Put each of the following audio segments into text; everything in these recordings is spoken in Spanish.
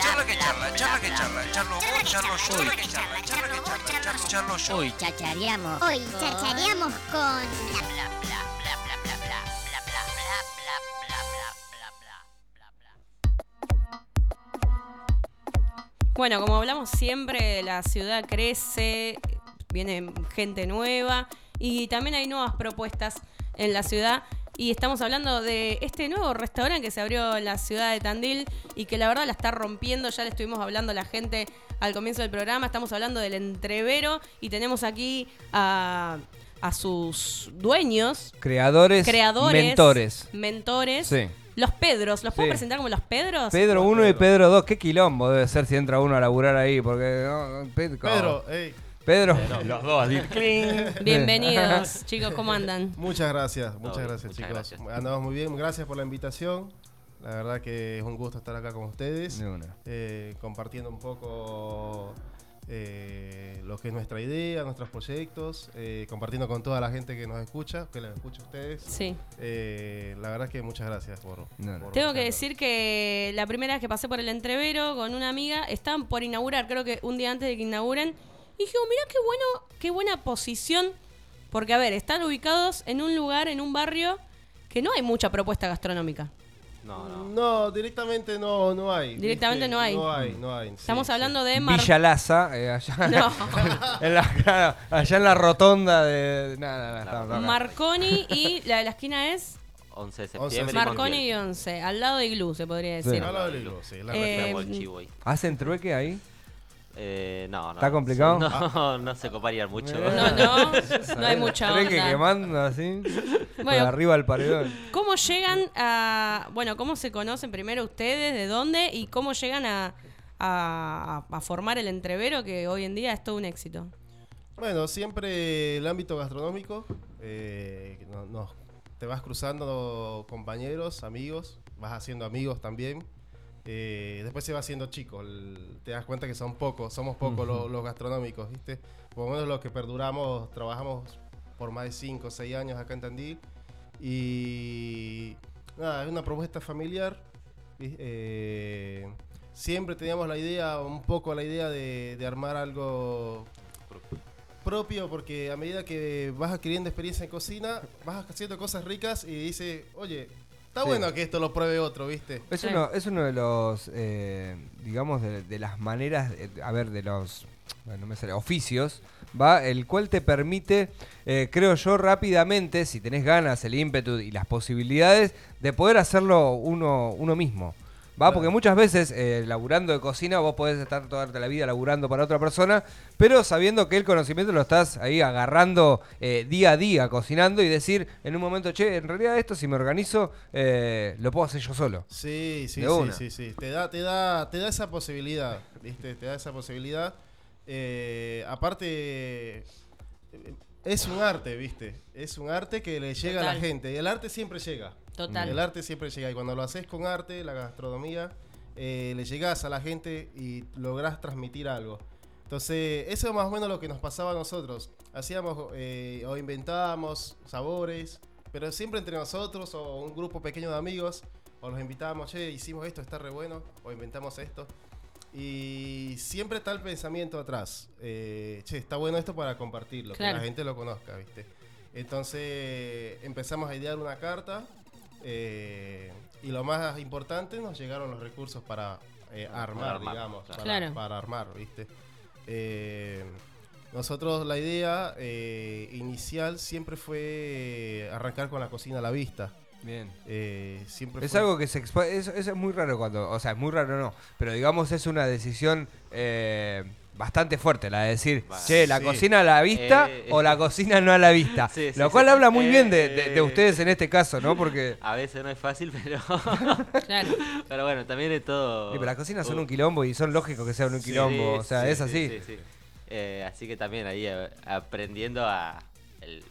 Charla que charla, charla que charla, charlo vos, charlo yo, charla que charla, charla que charla, charlo, yo. Hoy chachareamos. Hoy chachareamos con... Bueno, como hablamos siempre, la ciudad crece, viene gente nueva y también hay nuevas propuestas en la ciudad. Y estamos hablando de este nuevo restaurante que se abrió en la ciudad de Tandil y que la verdad la está rompiendo. Ya le estuvimos hablando a la gente al comienzo del programa. Estamos hablando del entrevero y tenemos aquí a, a sus dueños, Creadores, creadores, mentores. mentores. Sí. Los Pedros, ¿los puedo Sí. presentar como los Pedros? Pedro 1 y Pedro 2, qué quilombo debe ser si entra uno a laburar ahí, porque... no, Pedro, ey, Pedro. Los dos. Bienvenidos, chicos, ¿cómo andan? muchas gracias, muchas gracias muchas chicos. gracias. Andamos muy bien, gracias por la invitación. La verdad que es un gusto estar acá con ustedes, De una. eh, compartiendo un poco eh, lo que es nuestra idea, nuestros proyectos, eh, compartiendo con toda la gente que nos escucha, que les escucha a ustedes. Sí. Eh, la verdad que muchas gracias por... No, no. por Tengo que decir que la primera vez que pasé por el entrevero con una amiga, estaban por inaugurar, creo que un día antes de que inauguren, y dije, oh, mirá qué bueno, qué buena posición, porque a ver, están ubicados en un lugar, en un barrio, que no hay mucha propuesta gastronómica. No, no. No, directamente no, no hay. Directamente ¿viste? no hay. No hay, no hay. sí, Estamos sí. hablando de Mar... Villa Laza, eh, allá, No. en la, allá en la rotonda de... No, no, no. Marconi y la de la esquina es 11 de 11 de septiembre. Marconi y 11, al lado de Iglú, se podría Sí. decir. Al lado del hilo, sí, la Eh. ¿Hacen trueque ahí? Eh, no, no. ¿Está complicado? No, no se coparían mucho. No, no, no hay mucha onda. quemando así, por Bueno, arriba del paredón. ¿Cómo llegan a. Bueno, ¿cómo se conocen primero ustedes? ¿De dónde? ¿Y cómo llegan a, a, a formar el entrevero que hoy en día es todo un éxito? Bueno, siempre el ámbito gastronómico, eh, no- no- te vas cruzando compañeros, amigos, vas haciendo amigos también. Eh, después se va haciendo chico, el- te das cuenta que son pocos, somos pocos los, los gastronómicos, ¿viste? Por lo menos los que perduramos, trabajamos por más de 5 o 6 años acá en Tandil. Y nada, es una propuesta familiar. Eh, siempre teníamos la idea, un poco la idea de, de armar algo propio porque a medida que vas adquiriendo experiencia en cocina, vas haciendo cosas ricas y dices, oye, está Sí. bueno que esto lo pruebe otro, ¿viste? Es, Sí. uno, es uno de los, eh, digamos, de, de las maneras, eh, a ver, de los, bueno, no me sale, oficios, va, el cual te permite, eh, creo yo, rápidamente, si tenés ganas, el ímpetu y las posibilidades, de poder hacerlo uno, uno mismo. Va, porque muchas veces eh, laburando de cocina vos podés estar toda la vida laburando para otra persona, pero sabiendo que el conocimiento lo estás ahí agarrando eh, día a día, cocinando y decir en un momento, che, en realidad esto si me organizo, eh, lo puedo hacer yo solo. Sí, sí, De sí, una. sí, sí. Te da, te da, te da esa posibilidad, ¿viste? Te da esa posibilidad. Eh, aparte, es un arte, ¿viste? Es un arte que le llega a la gente. Y el arte siempre llega. Total. El arte siempre llega. Y cuando lo haces con arte, la gastronomía, eh, le llegas a la gente y lográs transmitir algo. Entonces, eso es más o menos lo que nos pasaba a nosotros. Hacíamos eh, o inventábamos sabores, pero siempre entre nosotros o un grupo pequeño de amigos, o los invitábamos, che, hicimos esto, está re bueno, o inventamos esto. Y siempre está el pensamiento atrás. eh, che, está bueno esto para compartirlo, Claro. que la gente lo conozca, ¿viste? Entonces empezamos a idear una carta eh, y lo más importante nos llegaron los recursos para eh, armar, digamos, claro. para, Claro. para armar, ¿viste? Eh, nosotros la idea eh, inicial siempre fue arrancar con la cocina a la vista. Bien. Eh, siempre Es fue- algo que se expo- eso, eso es muy raro cuando, o sea, es muy raro no, pero digamos es una decisión eh, bastante fuerte, la de decir, che, la Sí. cocina a la vista Eh, o la cocina no a la vista. Sí, sí, Lo sí. cual habla muy bien de, Eh, de- de ustedes en este caso, ¿no? Porque A veces no es fácil, pero. Claro. pero bueno, también es todo. sí, pero las cocinas son uh, un quilombo y son lógicos que sean un Sí, quilombo, o sea, sí, es sí, así. sí, sí. Eh, así que también ahí eh, aprendiendo a. el-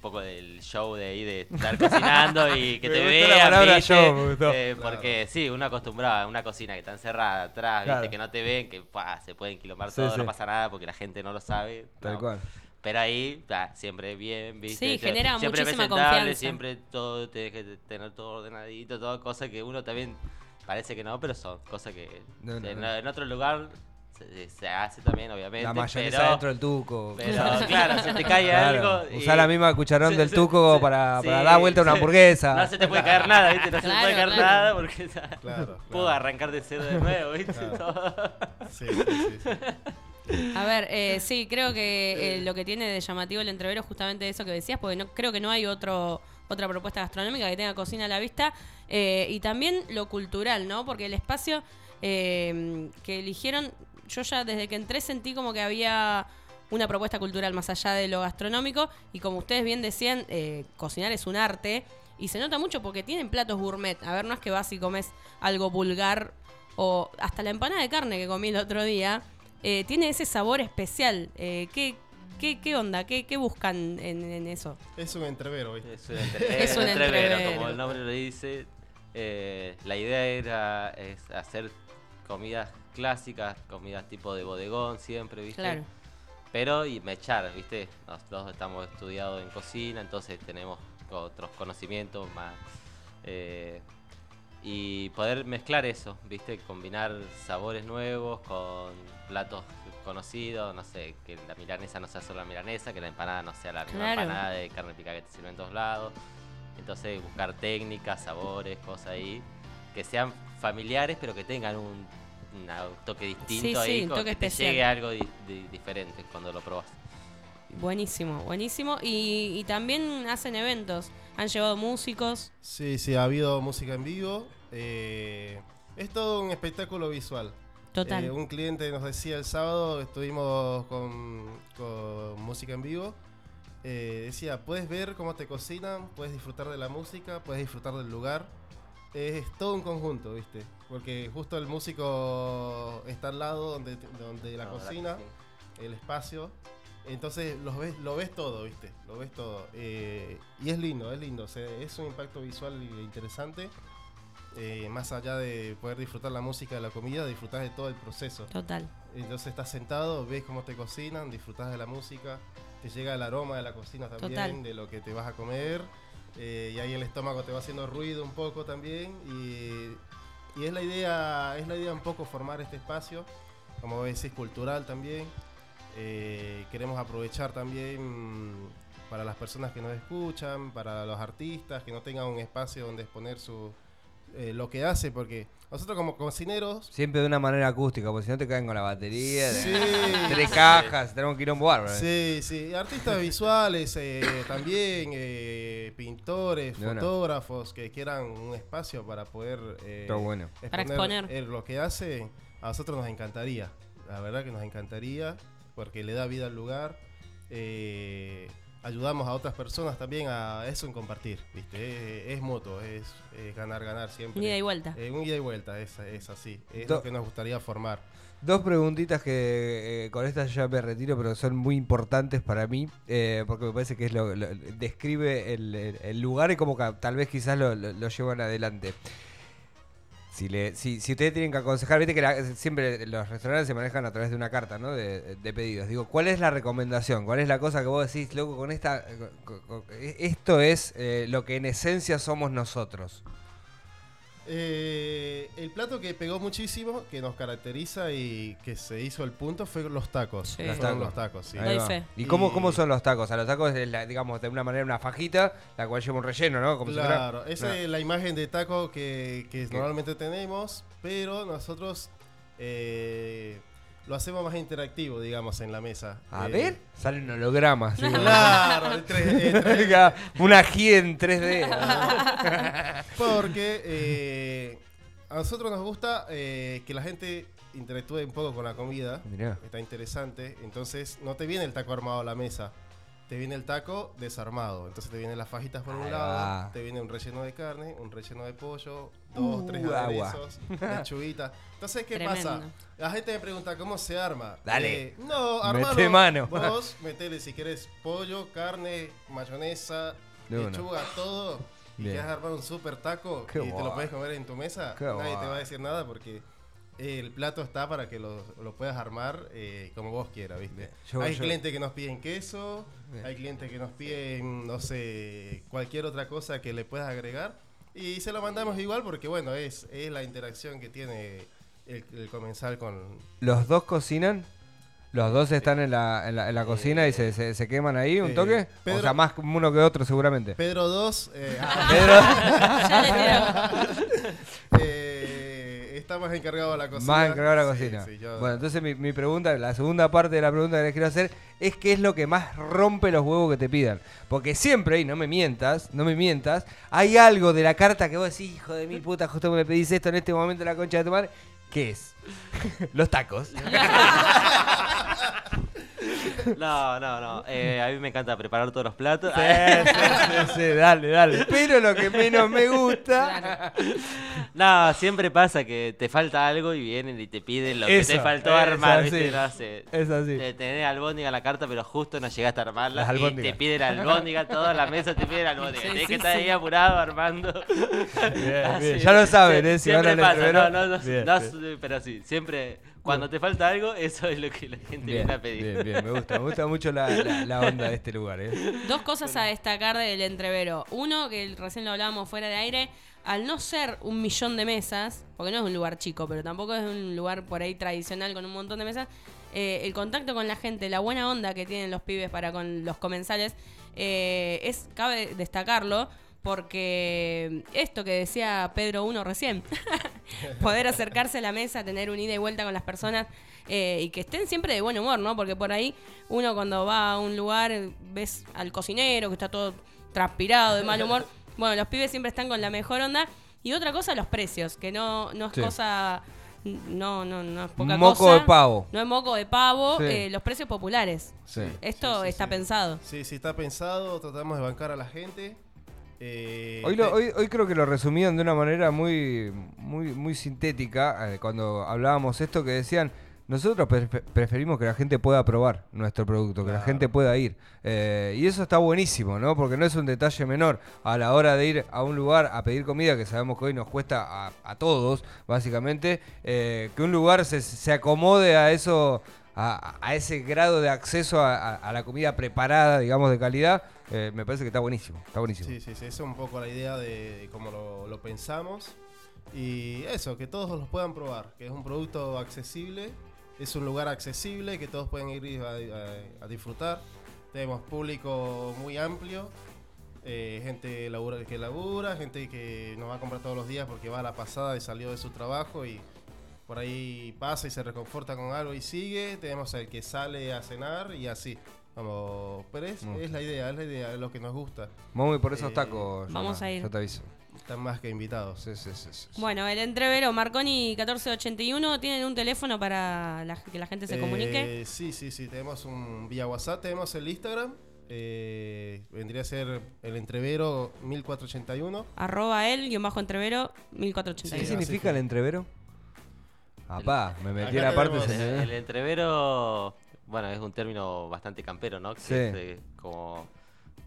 poco del show de ahí de estar cocinando y que Me te vean, palabra ¿viste? show, me gustó. Eh, porque sí, uno acostumbraba a una cocina que está encerrada atrás, Claro. ¿viste? que no te ven, que pa, se pueden quilomar Sí, todo, sí. no pasa nada porque la gente no lo sabe. Tal no. cual. Pero ahí, ta, siempre bien, ¿viste? Sí, Siempre- genera siempre muchísima confianza. Siempre todo, tienes que tener todo ordenadito, toda cosa que uno también parece que no, pero son cosas que No, no, en, no. en otro lugar se, se hace también, obviamente. La mayonesa pero, dentro del tuco. Pero claro, se te cae Claro, algo. Usá la misma cucharón del tuco para, sí, dar vuelta a una hamburguesa. No se te puede caer nada, ¿viste? No se te puede caer claro. nada porque Claro, puedo arrancar de cero de nuevo, ¿viste? Claro. Todo. Sí, sí, sí, sí. A ver, eh, sí, creo que eh, lo que tiene de llamativo el entrevero es justamente eso que decías, porque no creo que no hay otro otra propuesta gastronómica que tenga cocina a la vista eh, y también lo cultural, ¿no? Porque el espacio eh, que eligieron, yo ya desde que entré sentí como que había una propuesta cultural más allá de lo gastronómico y como ustedes bien decían, eh, cocinar es un arte y se nota mucho porque tienen platos gourmet. A ver, no es que vas y comes algo vulgar o hasta la empanada de carne que comí el otro día, eh, tiene ese sabor especial. Eh, ¿qué, qué, qué onda? ¿Qué, qué buscan en, en eso? Es un entrevero, ¿viste? Es un, entre- Es un entrevero, entrevero. como el nombre lo dice. Eh, la idea era es hacer comidas clásicas, comidas tipo de bodegón siempre, ¿viste? Claro. Pero y mechar, ¿viste? Nosotros estamos estudiados en cocina, entonces tenemos otros conocimientos más. eh, y poder mezclar eso, ¿viste? Combinar sabores nuevos con platos conocidos, no sé, que la milanesa no sea solo la milanesa, que la empanada no sea la misma Claro. empanada de carne picada que te sirven en todos lados. Entonces buscar técnicas, sabores, cosas ahí, que sean familiares pero que tengan un, toque distinto Sí, ahí, sí, un como toque que te llegue algo di- di- diferente cuando lo probas. Buenísimo, buenísimo. Y, y también hacen eventos. Han llevado músicos. Sí, sí, ha habido música en vivo. eh, es todo un espectáculo visual. Total. Eh, un cliente nos decía el sábado, estuvimos con, con música en vivo. eh, decía, puedes ver cómo te cocinan, puedes disfrutar de la música, puedes disfrutar del lugar. Es todo un conjunto, ¿viste? Porque justo el músico está al lado donde, donde la No, cocina, el espacio. Entonces los ves, lo ves todo, ¿viste? Lo ves todo. Eh, y es lindo, es lindo. o sea, es un impacto visual interesante. Eh, más allá de poder disfrutar la música de la comida, disfrutar de todo el proceso. Total. Entonces estás sentado, ves cómo te cocinan, disfrutas de la música, te llega el aroma de la cocina también, Total. de lo que te vas a comer. Eh, y ahí el estómago te va haciendo ruido un poco también. Y, y es la idea, es la idea un poco formar este espacio, como decís, cultural también. Eh, queremos aprovechar también para las personas que nos escuchan, para los artistas, que no tengan un espacio donde exponer su, eh, lo que hace, porque nosotros como cocineros Siempre de una manera acústica, porque si no te caen con la batería. Sí. Tres cajas, tenemos que ir a un bárbaro. Sí, sí, artistas visuales también, eh, pintores, fotógrafos que quieran un espacio para poder eh, bueno. Para exponer. eh, lo que hace, a nosotros nos encantaría, la verdad que nos encantaría, porque le da vida al lugar. eh, ayudamos a otras personas también a eso en compartir, ¿viste? Es, es mutuo, es, es ganar, ganar siempre. Un ida y vuelta. Eh, un ida y vuelta, es, es así, es Do- lo que nos gustaría formar. Dos preguntitas que eh, con estas ya me retiro, pero son muy importantes para mí, eh, porque me parece que es lo, lo- describe el, lugar y como tal vez quizás lo, llevan adelante. Si, ustedes tienen que aconsejar, viste que la- siempre los restaurantes se manejan a través de una carta, ¿no? De, pedidos. Digo, ¿cuál es la recomendación? ¿Cuál es la cosa que vos decís, loco, con esta... con- esto es eh, lo que en esencia somos nosotros. Eh, el plato que pegó muchísimo, que nos caracteriza y que se hizo el punto fue los tacos. Sí. Los tacos. los tacos, sí. Ahí Doy va. fe. ¿Y cómo, Y- cómo son los tacos? A los tacos es, la- digamos, de una manera una fajita, la cual lleva un relleno, ¿no? Como si fuera- Claro, esa es la imagen de taco que, que normalmente tenemos, pero nosotros eh, lo hacemos más interactivo, digamos, en la mesa. A Eh, ver, salen hologramas. ¿sí? Claro, tres- Venga, una G en 3D. porque eh, a nosotros nos gusta eh, que la gente interactúe un poco con la comida. Mirá. Está interesante. Entonces, no te viene el taco armado a la mesa. Te viene el taco desarmado. Entonces, te vienen las fajitas por un lado. va. Te viene un relleno de carne, un relleno de pollo, dos, Uh, tres agua. aderezos, lechuguita. Entonces, ¿qué Tremendo. pasa? La gente me pregunta cómo se arma. Dale. Eh, no, Mete armalo. mano. Vos metele si querés pollo, carne, mayonesa, De una. lechuga, todo. Y Bien. quieres armar un super taco Qué y te lo puedes comer en tu mesa. Qué Nadie te guay. va a decir nada porque el plato está para que lo, lo puedas armar eh, como vos quieras, ¿viste? Yo- hay yo- clientes que nos piden queso, Bien. hay clientes que nos piden, no sé, cualquier otra cosa que le puedas agregar. Y se lo mandamos igual porque, bueno, es, es la interacción que tiene el, el comensal con... ¿Los dos cocinan? ¿Los dos están en la, en la, en la cocina y se, se, se queman ahí un eh, toque? o Pedro- sea, más uno que otro seguramente. Pedro 2 eh, Ya le tiro. eh, está más encargado de la cocina. Más encargado de la cocina. sí, yo- Bueno, entonces mi, mi pregunta, la segunda parte de la pregunta que les quiero hacer es qué es lo que más rompe los huevos que te pidan. Porque siempre, y no me mientas, no me mientas, hay algo de la carta que vos decís, hijo de mi puta, justo me pedís esto en este momento la concha de tu madre. ¿Qué es? los tacos. No, no, no. Eh, a mí me encanta preparar todos los platos. Sí, sí, sí, sí, dale, dale. Pero lo que menos me gusta. No, siempre pasa que te falta algo y vienen y te piden lo que te faltó es armar, así. ¿viste? No sé. Es así. Te tenés albóndiga en la carta, pero justo no llegaste a armarla. Y te piden albóndiga, toda la mesa te piden albóndiga. Sí, que estar ahí apurado armando. Bien, Así, bien. Ya lo saben, ¿eh? Si siempre van pasa, no, no, no, Bien, no, bien. pero sí, siempre cuando te falta algo, eso es lo que la gente Bien, viene a pedir. bien, bien, me gusta, me gusta mucho la, la- la onda de este lugar, ¿eh? Dos cosas a destacar del entrevero. Uno, que recién lo hablábamos fuera de aire, al no ser un millón de mesas, porque no es un lugar chico, pero tampoco es un lugar por ahí tradicional con un montón de mesas, eh, el contacto con la gente, la buena onda que tienen los pibes para con los comensales, eh, es cabe destacarlo. Porque esto que decía Pedro 1 recién, poder acercarse a la mesa, tener un ida y vuelta con las personas eh, y que estén siempre de buen humor, ¿no? Porque por ahí uno cuando va a un lugar ves al cocinero que está todo transpirado, de mal humor. Bueno, los pibes siempre están con la mejor onda. Y otra cosa, los precios, que no, no es Sí. cosa... No, no, no es poca Moco cosa. de pavo. No es moco de pavo, Sí. eh, los precios populares. Sí. Esto Sí, sí, está sí. pensado. Sí, sí, está pensado, tratamos de bancar a la gente. Eh, Hoy, lo- te- hoy, hoy creo que lo resumían de una manera muy, muy, muy sintética eh, cuando hablábamos esto que decían, nosotros prefe- preferimos que la gente pueda probar nuestro producto, que la gente pueda ir. Eh, y eso está buenísimo, ¿no? Porque no es un detalle menor a la hora de ir a un lugar a pedir comida, que sabemos que hoy nos cuesta a, a todos, básicamente, eh, que un lugar se, se acomode a eso, a, ese grado de acceso a, la comida preparada, digamos, de calidad, eh, me parece que está buenísimo, está buenísimo. Sí, sí, sí, es un poco la idea de, cómo lo, pensamos. Y eso, que todos los puedan probar, que es un producto accesible, es un lugar accesible que todos pueden ir a disfrutar. Tenemos público muy amplio, eh, gente labura- que labura, gente que nos va a comprar todos los días porque va a la pasada y salió de su trabajo y por ahí pasa y se reconforta con algo y sigue. Tenemos el que sale a cenar y así. Vamos, pero es, Muy es la idea, es la idea, es lo que nos gusta. Vamos por esos Eh, tacos. vamos Yona, a ir. Yo te aviso. Están más que invitados. Sí, sí, sí. Bueno, el entrevero Marconi 1481, ¿tienen un teléfono para la- que la gente se comunique? Eh, sí, sí, sí. Tenemos un vía WhatsApp, tenemos el Instagram. eh, vendría a ser el entrevero 1481. Arroba el, guion bajo entrevero, ¿Qué 1481. Sí, significa el entrevero? Apá, me metí en la parte. se- El, entrevero, bueno, es un término bastante campero, ¿no? Que Sí. es de- como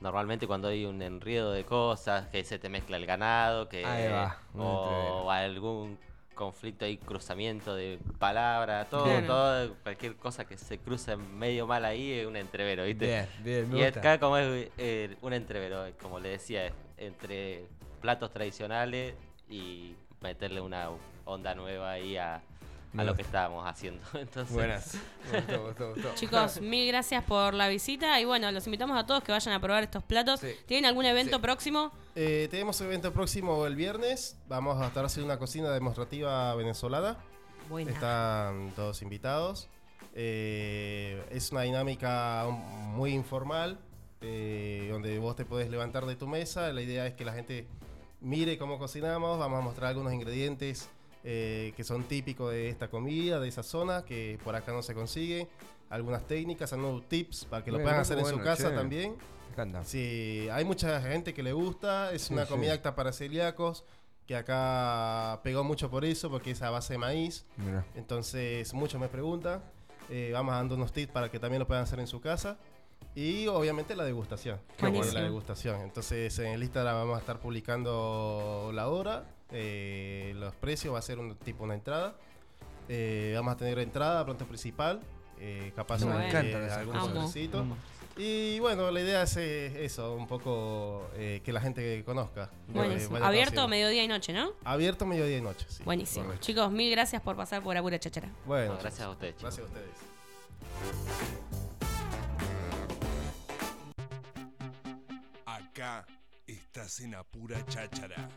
normalmente cuando hay un enredo de cosas, que se te mezcla el ganado, que Ahí va, o algún conflicto y cruzamiento de palabras, todo, todo, cualquier cosa que se cruce medio mal ahí es un entrevero, ¿viste? Bien, bien, me Y gusta. acá como es eh, un entrevero, como le decía, entre platos tradicionales y meterle una onda nueva ahí a, a lo que estábamos haciendo. Entonces, Buenas. Gustó. Chicos, mil gracias por la visita y bueno, los invitamos a todos que vayan a probar estos platos. Sí. ¿Tienen algún evento Sí. próximo? Eh, tenemos evento próximo el viernes. Vamos a estar haciendo una cocina demostrativa venezolana. Buena. Están todos invitados. Eh, es una dinámica un- muy informal, eh, donde vos te podés levantar de tu mesa. La idea es que la gente mire cómo cocinamos. Vamos a mostrar algunos ingredientes eh, que son típicos de esta comida, de esa zona, que por acá no se consigue. Algunas técnicas, algunos tips para que lo Bien, puedan hacer en su bueno, casa che. también. Encanta. Sí, hay mucha gente que le gusta, es Sí, una sí. comida apta para celíacos, que acá pegó mucho por eso, porque es a base de maíz. Mirá. Entonces, muchos me preguntan. Eh, vamos dando unos tips para que también lo puedan hacer en su casa. Y obviamente la degustación. Qué bueno. La degustación. Entonces, en el Instagram vamos a estar publicando la hora, eh, los precios, va a ser un tipo una entrada. Eh, vamos a tener entrada, pronto principal. eh, capaz eh, cosas. sobrecito. Amo. Y bueno, la idea es eh, eso, un poco eh, que la gente conozca. Buenísimo. Abierto conociendo. mediodía y noche, ¿no? Abierto mediodía y noche, sí. Buenísimo. Correcto. Chicos, mil gracias por pasar por Apura Chachara. Bueno, No, gracias a ustedes. chicos. gracias a ustedes. Acá estás en Apura Cháchara.